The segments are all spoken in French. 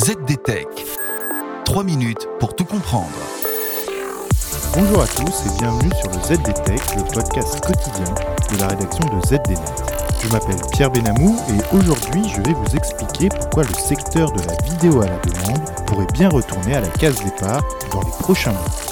ZDTech. 3 minutes pour tout comprendre. Bonjour à tous et bienvenue sur le ZDTech, le podcast quotidien de la rédaction de ZDNet. Je m'appelle Pierre Benamou et aujourd'hui je vais vous expliquer pourquoi le secteur de la vidéo à la demande pourrait bien retourner à la case départ dans les prochains mois.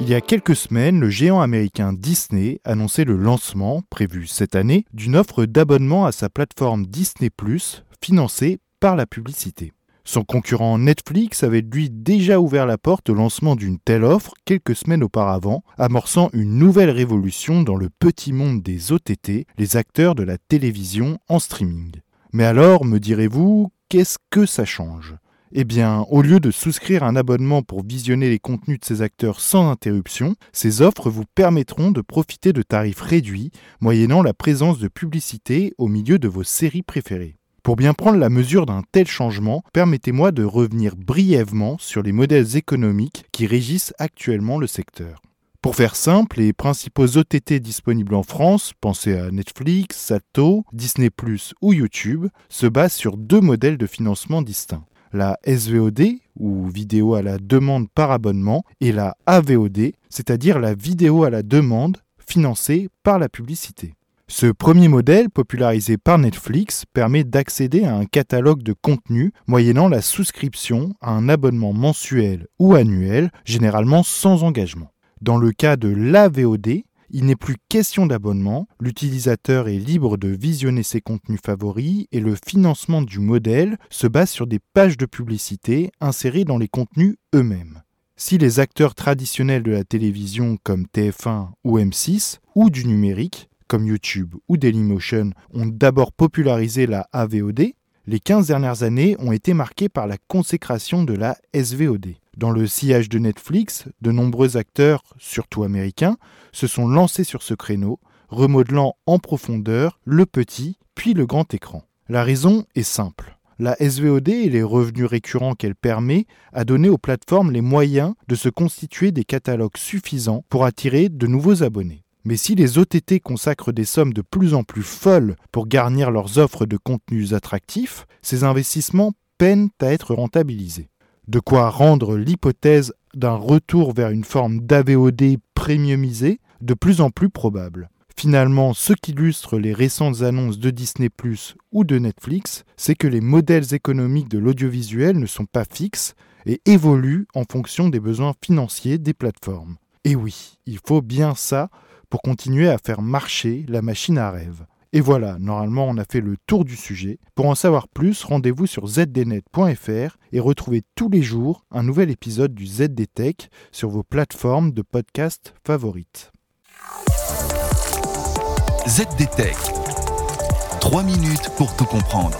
Il y a quelques semaines, le géant américain Disney annonçait le lancement, prévu cette année, d'une offre d'abonnement à sa plateforme Disney ⁇ financée par la publicité. Son concurrent Netflix avait lui déjà ouvert la porte au lancement d'une telle offre quelques semaines auparavant, amorçant une nouvelle révolution dans le petit monde des OTT, les acteurs de la télévision en streaming. Mais alors, me direz-vous, qu'est-ce que ça change? Eh bien, au lieu de souscrire un abonnement pour visionner les contenus de ces acteurs sans interruption, ces offres vous permettront de profiter de tarifs réduits, moyennant la présence de publicité au milieu de vos séries préférées. Pour bien prendre la mesure d'un tel changement, permettez-moi de revenir brièvement sur les modèles économiques qui régissent actuellement le secteur. Pour faire simple, les principaux OTT disponibles en France, pensez à Netflix, Sato, Disney ⁇ ou YouTube, se basent sur deux modèles de financement distincts la SVOD, ou vidéo à la demande par abonnement, et la AVOD, c'est-à-dire la vidéo à la demande financée par la publicité. Ce premier modèle, popularisé par Netflix, permet d'accéder à un catalogue de contenus moyennant la souscription à un abonnement mensuel ou annuel, généralement sans engagement. Dans le cas de l'AVOD, il n'est plus question d'abonnement, l'utilisateur est libre de visionner ses contenus favoris et le financement du modèle se base sur des pages de publicité insérées dans les contenus eux-mêmes. Si les acteurs traditionnels de la télévision comme TF1 ou M6 ou du numérique comme YouTube ou Dailymotion ont d'abord popularisé la AVOD, les 15 dernières années ont été marquées par la consécration de la SVOD. Dans le sillage de Netflix, de nombreux acteurs, surtout américains, se sont lancés sur ce créneau, remodelant en profondeur le petit puis le grand écran. La raison est simple. La SVOD et les revenus récurrents qu'elle permet a donné aux plateformes les moyens de se constituer des catalogues suffisants pour attirer de nouveaux abonnés. Mais si les OTT consacrent des sommes de plus en plus folles pour garnir leurs offres de contenus attractifs, ces investissements peinent à être rentabilisés. De quoi rendre l'hypothèse d'un retour vers une forme d'AVOD premiumisée de plus en plus probable. Finalement, ce qu'illustre les récentes annonces de Disney ⁇ ou de Netflix, c'est que les modèles économiques de l'audiovisuel ne sont pas fixes et évoluent en fonction des besoins financiers des plateformes. Et oui, il faut bien ça pour continuer à faire marcher la machine à rêve. Et voilà, normalement on a fait le tour du sujet. Pour en savoir plus, rendez-vous sur zdnet.fr et retrouvez tous les jours un nouvel épisode du ZDTech sur vos plateformes de podcast favorites. ZDTech. 3 minutes pour tout comprendre.